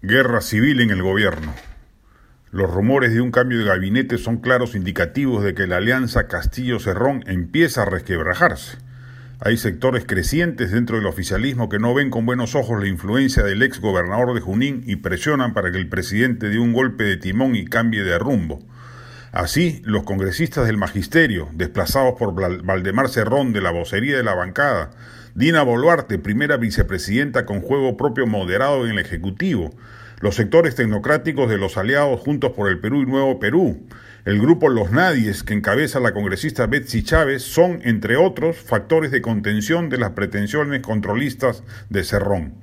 Guerra civil en el gobierno. Los rumores de un cambio de gabinete son claros indicativos de que la alianza Castillo-Cerrón empieza a resquebrajarse. Hay sectores crecientes dentro del oficialismo que no ven con buenos ojos la influencia del ex gobernador de Junín y presionan para que el presidente dé un golpe de timón y cambie de rumbo. Así, los congresistas del magisterio, desplazados por Valdemar Cerrón de la vocería de la bancada, Dina Boluarte, primera vicepresidenta con juego propio moderado en el Ejecutivo, los sectores tecnocráticos de los aliados Juntos por el Perú y Nuevo Perú, el grupo Los Nadies, que encabeza la congresista Betsy Chávez, son, entre otros, factores de contención de las pretensiones controlistas de Cerrón.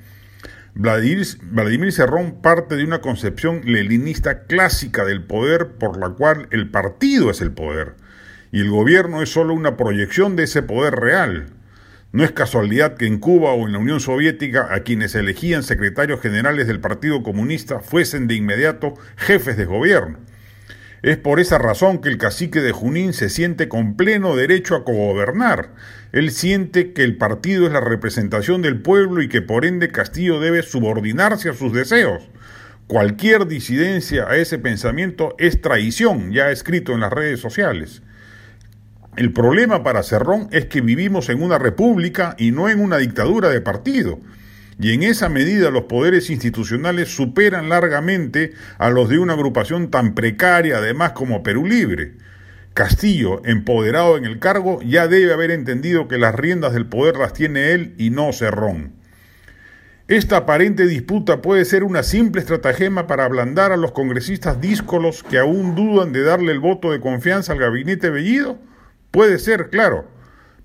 Vladimir, Cerrón parte de una concepción leninista clásica del poder por la cual el partido es el poder y el gobierno es solo una proyección de ese poder real. No es casualidad que en Cuba o en la Unión Soviética a quienes elegían secretarios generales del Partido Comunista fuesen de inmediato jefes de gobierno. Es por esa razón que el cacique de Junín se siente con pleno derecho a cogobernar. Él siente que el partido es la representación del pueblo y que por ende Castillo debe subordinarse a sus deseos. Cualquier disidencia a ese pensamiento es traición, ya escrito en las redes sociales. El problema para Cerrón es que vivimos en una república y no en una dictadura de partido. Y en esa medida los poderes institucionales superan largamente a los de una agrupación tan precaria además como Perú Libre. Castillo, empoderado en el cargo, ya debe haber entendido que las riendas del poder las tiene él y no Cerrón. Esta aparente disputa puede ser una simple estratagema para ablandar a los congresistas díscolos que aún dudan de darle el voto de confianza al gabinete Bellido Puede ser, claro,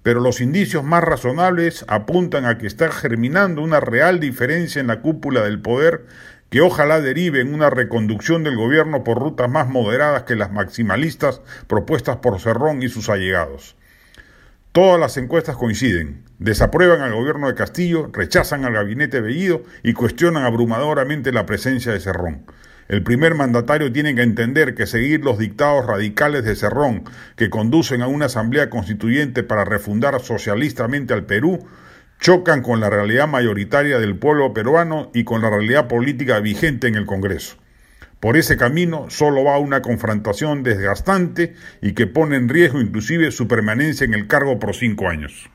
pero los indicios más razonables apuntan a que está germinando una real diferencia en la cúpula del poder que ojalá derive en una reconducción del gobierno por rutas más moderadas que las maximalistas propuestas por Cerrón y sus allegados. Todas las encuestas coinciden, desaprueban al gobierno de Castillo, rechazan al gabinete Bellido y cuestionan abrumadoramente la presencia de Cerrón. El primer mandatario tiene que entender que seguir los dictados radicales de Cerrón, que conducen a una asamblea constituyente para refundar socialistamente al Perú, chocan con la realidad mayoritaria del pueblo peruano y con la realidad política vigente en el Congreso. Por ese camino solo va una confrontación desgastante y que pone en riesgo inclusive su permanencia en el cargo por cinco años.